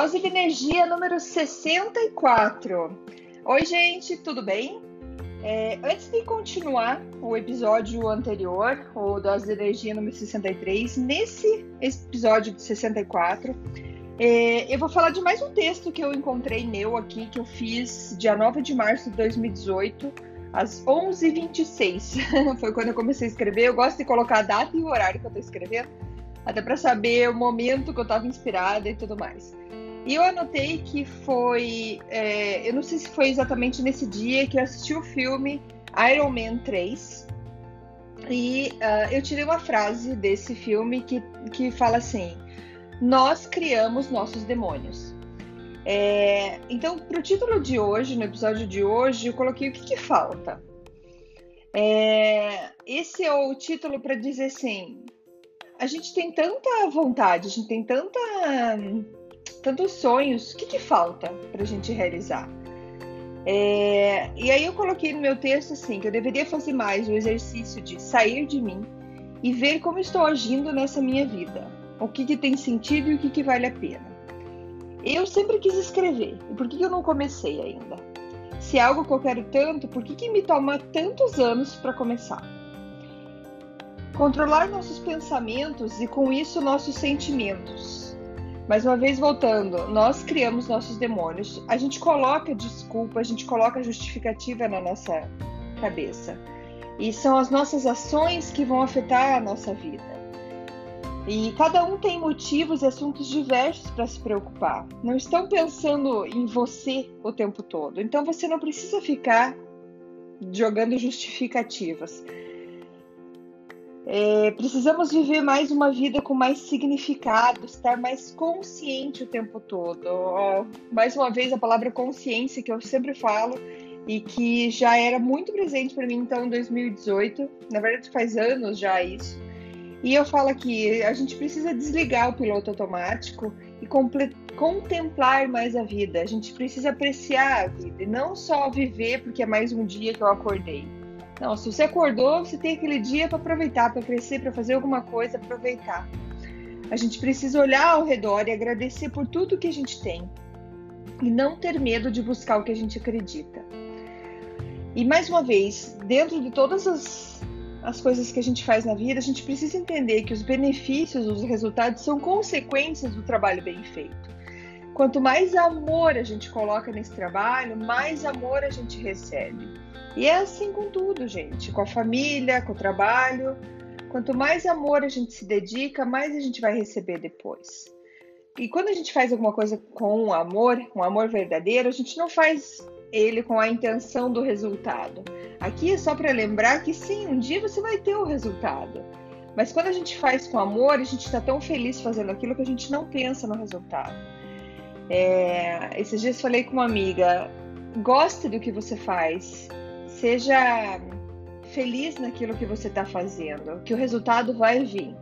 Dose de energia número 64. Oi, gente, tudo bem? É, antes de continuar o episódio anterior, o Dose de Energia número 63, nesse episódio de 64, é, eu vou falar de mais um texto que eu encontrei meu aqui, que eu fiz dia 9 de março de 2018, às 11h26. Foi quando eu comecei a escrever. Eu gosto de colocar a data e o horário que eu estou escrevendo, até para saber o momento que eu estava inspirada e tudo mais. E eu anotei que foi. É, eu não sei se foi exatamente nesse dia que eu assisti o filme Iron Man 3. E uh, eu tirei uma frase desse filme que, que fala assim: Nós criamos nossos demônios. É, então, para o título de hoje, no episódio de hoje, eu coloquei o que, que falta. É, esse é o título para dizer assim: a gente tem tanta vontade, a gente tem tanta tantos sonhos, o que, que falta para a gente realizar? É, e aí eu coloquei no meu texto assim que eu deveria fazer mais o exercício de sair de mim e ver como estou agindo nessa minha vida, o que, que tem sentido e o que, que vale a pena. Eu sempre quis escrever, e por que, que eu não comecei ainda? Se é algo que eu quero tanto, por que, que me toma tantos anos para começar? Controlar nossos pensamentos e com isso nossos sentimentos mais uma vez voltando, nós criamos nossos demônios. A gente coloca desculpa, a gente coloca justificativa na nossa cabeça. E são as nossas ações que vão afetar a nossa vida. E cada um tem motivos e assuntos diversos para se preocupar. Não estão pensando em você o tempo todo. Então você não precisa ficar jogando justificativas. É, precisamos viver mais uma vida com mais significado, estar mais consciente o tempo todo. Ó, mais uma vez, a palavra consciência que eu sempre falo e que já era muito presente para mim então em 2018. Na verdade, faz anos já isso. E eu falo que a gente precisa desligar o piloto automático e contemplar mais a vida. A gente precisa apreciar a vida e não só viver porque é mais um dia que eu acordei. Não, se você acordou, você tem aquele dia para aproveitar, para crescer, para fazer alguma coisa, aproveitar. A gente precisa olhar ao redor e agradecer por tudo que a gente tem e não ter medo de buscar o que a gente acredita. E mais uma vez, dentro de todas as, as coisas que a gente faz na vida, a gente precisa entender que os benefícios, os resultados são consequências do trabalho bem feito. Quanto mais amor a gente coloca nesse trabalho, mais amor a gente recebe. E é assim com tudo, gente, com a família, com o trabalho. Quanto mais amor a gente se dedica, mais a gente vai receber depois. E quando a gente faz alguma coisa com amor, um amor verdadeiro, a gente não faz ele com a intenção do resultado. Aqui é só para lembrar que sim, um dia você vai ter o resultado. Mas quando a gente faz com amor, a gente está tão feliz fazendo aquilo que a gente não pensa no resultado. É, esses dias falei com uma amiga: goste do que você faz, seja feliz naquilo que você está fazendo, que o resultado vai vir.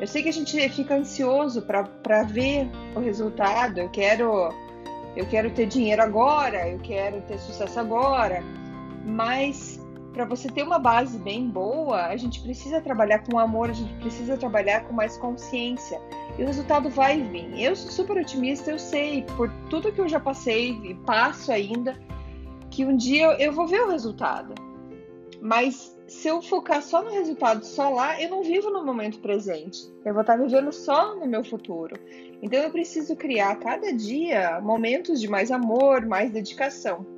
Eu sei que a gente fica ansioso para ver o resultado. Eu quero, eu quero ter dinheiro agora, eu quero ter sucesso agora, mas para você ter uma base bem boa, a gente precisa trabalhar com amor, a gente precisa trabalhar com mais consciência. E o resultado vai vir. Eu sou super otimista, eu sei, por tudo que eu já passei e passo ainda, que um dia eu vou ver o resultado. Mas se eu focar só no resultado, só lá, eu não vivo no momento presente. Eu vou estar vivendo só no meu futuro. Então eu preciso criar cada dia momentos de mais amor, mais dedicação.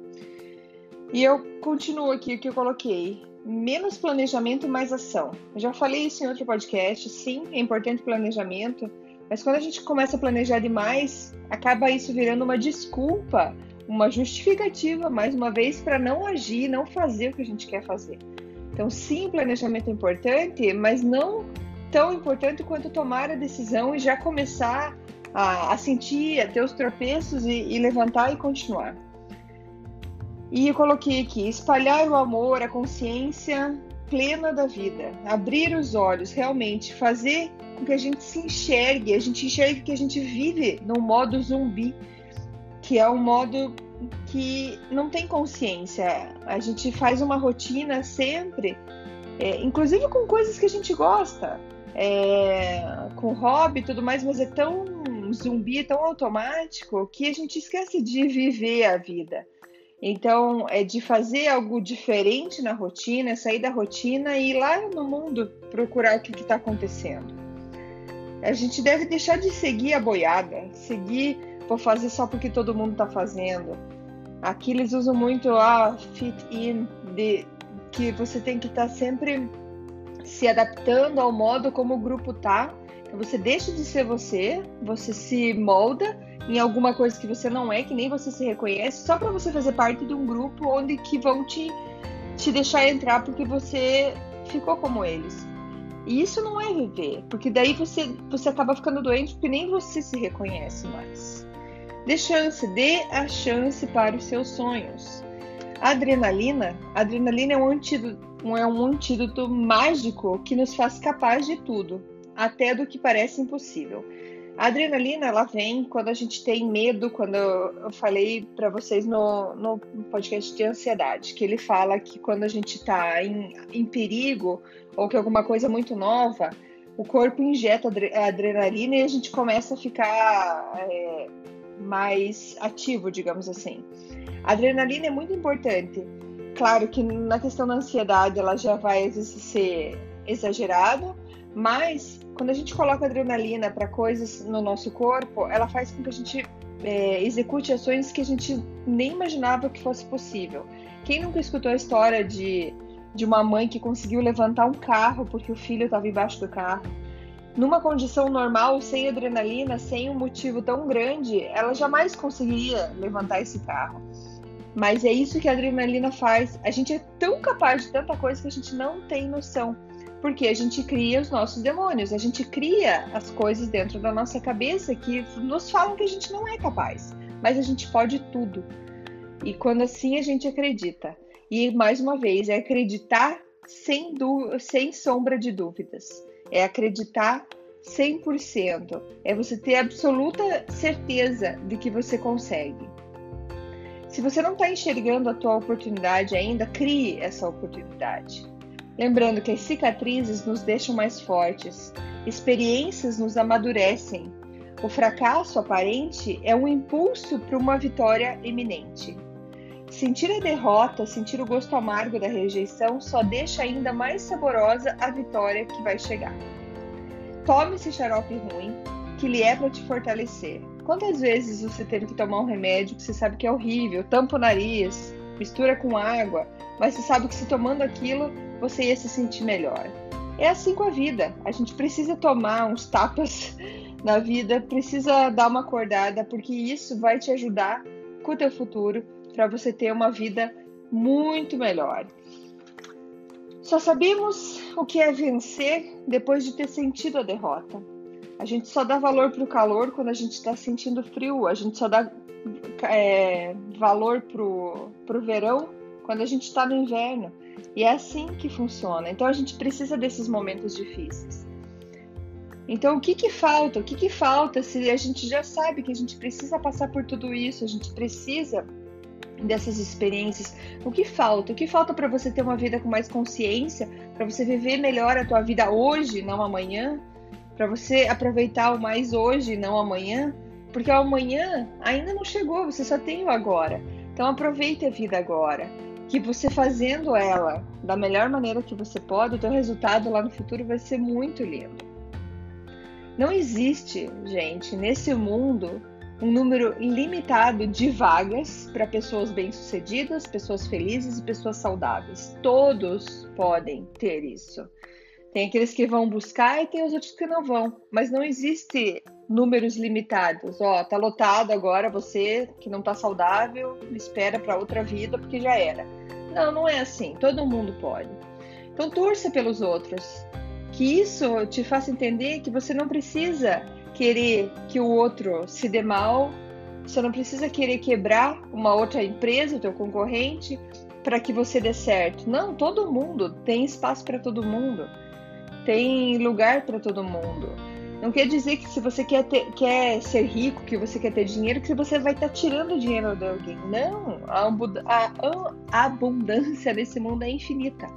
E eu continuo aqui o que eu coloquei. Menos planejamento mais ação. Eu já falei isso em outro podcast. Sim, é importante planejamento. Mas quando a gente começa a planejar demais, acaba isso virando uma desculpa uma justificativa, mais uma vez, para não agir, não fazer o que a gente quer fazer. Então, sim, planejamento é importante, mas não tão importante quanto tomar a decisão e já começar a, a sentir, a ter os tropeços e, e levantar e continuar. E eu coloquei aqui: espalhar o amor, a consciência plena da vida, abrir os olhos, realmente fazer com que a gente se enxergue, a gente enxergue que a gente vive no modo zumbi, que é um modo que não tem consciência. A gente faz uma rotina sempre, é, inclusive com coisas que a gente gosta, é, com hobby e tudo mais, mas é tão zumbi, tão automático que a gente esquece de viver a vida. Então, é de fazer algo diferente na rotina, sair da rotina e ir lá no mundo procurar o que está acontecendo. A gente deve deixar de seguir a boiada, seguir, vou fazer só porque todo mundo está fazendo. Aqui eles usam muito a ah, fit in, de, que você tem que estar tá sempre se adaptando ao modo como o grupo tá. Você deixa de ser você, você se molda em alguma coisa que você não é, que nem você se reconhece, só para você fazer parte de um grupo onde que vão te, te deixar entrar porque você ficou como eles. E isso não é viver, porque daí você, você acaba ficando doente porque nem você se reconhece mais. Dê chance, dê a chance para os seus sonhos. Adrenalina, adrenalina é um antídoto, é um antídoto mágico que nos faz capaz de tudo, até do que parece impossível. A adrenalina, ela vem quando a gente tem medo, quando eu, falei para vocês no, no podcast de ansiedade, que ele fala que quando a gente está em, em perigo ou que alguma coisa muito nova, o corpo injeta adrenalina e a gente começa a ficar é, mais ativo, digamos assim. A adrenalina é muito importante. Claro que na questão da ansiedade ela já vai às vezes ser exagerada, mas quando a gente coloca adrenalina para coisas no nosso corpo, ela faz com que a gente é, execute ações que a gente nem imaginava que fosse possível. Quem nunca escutou a história de, de uma mãe que conseguiu levantar um carro porque o filho estava embaixo do carro? Numa condição normal, sem adrenalina, sem um motivo tão grande, ela jamais conseguiria levantar esse carro. Mas é isso que a adrenalina faz. A gente é tão capaz de tanta coisa que a gente não tem noção. Porque a gente cria os nossos demônios, a gente cria as coisas dentro da nossa cabeça que nos falam que a gente não é capaz, mas a gente pode tudo. E quando assim a gente acredita. E mais uma vez, é acreditar sem, sem sombra de dúvidas. É acreditar 100%. É você ter absoluta certeza de que você consegue. Se você não está enxergando a tua oportunidade ainda, crie essa oportunidade. Lembrando que as cicatrizes nos deixam mais fortes, experiências nos amadurecem. O fracasso aparente é um impulso para uma vitória iminente. Sentir a derrota, sentir o gosto amargo da rejeição só deixa ainda mais saborosa a vitória que vai chegar. Tome esse xarope ruim, que lhe é para te fortalecer. Quantas vezes você teve que tomar um remédio que você sabe que é horrível, tampa o nariz, mistura com água, mas você sabe que se tomando aquilo você ia se sentir melhor. É assim com a vida. A gente precisa tomar uns tapas na vida, precisa dar uma acordada, porque isso vai te ajudar com o teu futuro para você ter uma vida muito melhor. Só sabemos o que é vencer depois de ter sentido a derrota. A gente só dá valor para o calor quando a gente está sentindo frio. A gente só dá é, valor para o verão quando a gente está no inverno. E é assim que funciona. Então a gente precisa desses momentos difíceis. Então o que que falta? O que que falta se a gente já sabe que a gente precisa passar por tudo isso, a gente precisa dessas experiências? O que falta? O que falta para você ter uma vida com mais consciência, para você viver melhor a tua vida hoje, não amanhã, para você aproveitar o mais hoje, não amanhã? Porque o amanhã ainda não chegou, você só tem o agora. Então aproveite a vida agora que você fazendo ela da melhor maneira que você pode, o teu resultado lá no futuro vai ser muito lindo. Não existe, gente, nesse mundo um número limitado de vagas para pessoas bem-sucedidas, pessoas felizes e pessoas saudáveis. Todos podem ter isso. Tem aqueles que vão buscar e tem os outros que não vão, mas não existe números limitados. Ó, tá lotado agora, você que não tá saudável, espera para outra vida porque já era. Não, não é assim. Todo mundo pode. Então torça pelos outros. Que isso te faça entender que você não precisa querer que o outro se dê mal, você não precisa querer quebrar uma outra empresa, o teu concorrente, para que você dê certo. Não, todo mundo tem espaço para todo mundo. Tem lugar para todo mundo. Não quer dizer que se você quer, ter, quer ser rico, que você quer ter dinheiro, que você vai estar tá tirando dinheiro de alguém. Não, a, a, abundância desse mundo é infinita.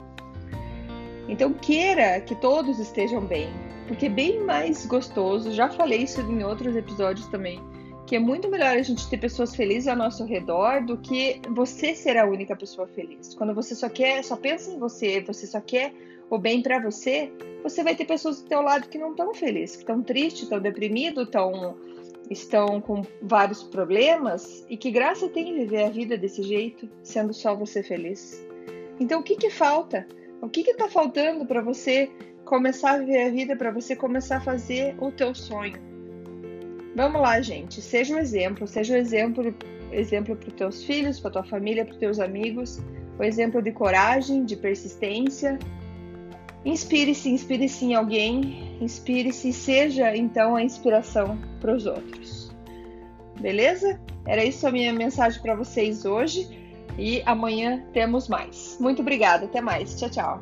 Então queira que todos estejam bem, porque é bem mais gostoso. Já falei isso em outros episódios também, que é muito melhor a gente ter pessoas felizes ao nosso redor do que você ser a única pessoa feliz. Quando você só quer, só pensa em você, você só quer o bem para você, você vai ter pessoas do teu lado que não estão felizes, que estão tristes, estão deprimidos, estão estão com vários problemas e que graça tem viver a vida desse jeito, sendo só você feliz. Então o que que falta? O que que tá faltando para você começar a viver a vida, para você começar a fazer o teu sonho? Vamos lá, gente, seja um exemplo, seja um exemplo, exemplo para os teus filhos, para tua família, para os teus amigos, o exemplo de coragem, de persistência, Inspire-se, inspire-se em alguém, inspire-se e seja então a inspiração para os outros. Beleza? Era isso a minha mensagem para vocês hoje e amanhã temos mais. Muito obrigada, até mais. Tchau, tchau.